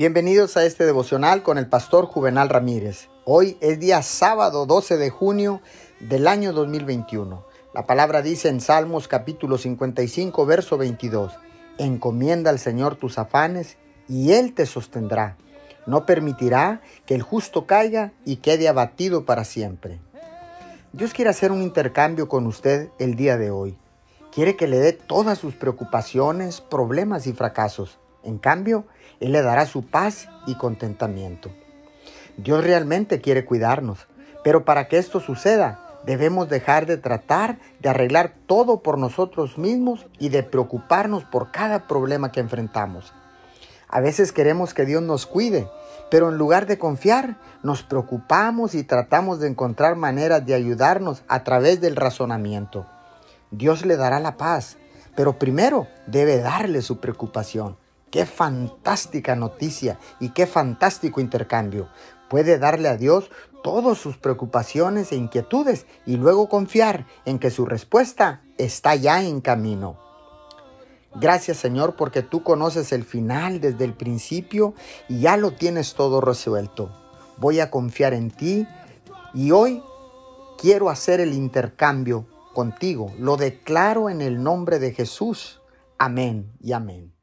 Bienvenidos a este devocional con el pastor Juvenal Ramírez. Hoy es día sábado 12 de junio del año 2021. La palabra dice en Salmos capítulo 55, verso 22, Encomienda al Señor tus afanes y Él te sostendrá. No permitirá que el justo caiga y quede abatido para siempre. Dios quiere hacer un intercambio con usted el día de hoy. Quiere que le dé todas sus preocupaciones, problemas y fracasos. En cambio, Él le dará su paz y contentamiento. Dios realmente quiere cuidarnos, pero para que esto suceda, debemos dejar de tratar de arreglar todo por nosotros mismos y de preocuparnos por cada problema que enfrentamos. A veces queremos que Dios nos cuide, pero en lugar de confiar, nos preocupamos y tratamos de encontrar maneras de ayudarnos a través del razonamiento. Dios le dará la paz, pero primero debe darle su preocupación. Qué fantástica noticia y qué fantástico intercambio. Puede darle a Dios todas sus preocupaciones e inquietudes y luego confiar en que su respuesta está ya en camino. Gracias Señor porque tú conoces el final desde el principio y ya lo tienes todo resuelto. Voy a confiar en ti y hoy quiero hacer el intercambio contigo. Lo declaro en el nombre de Jesús. Amén y amén.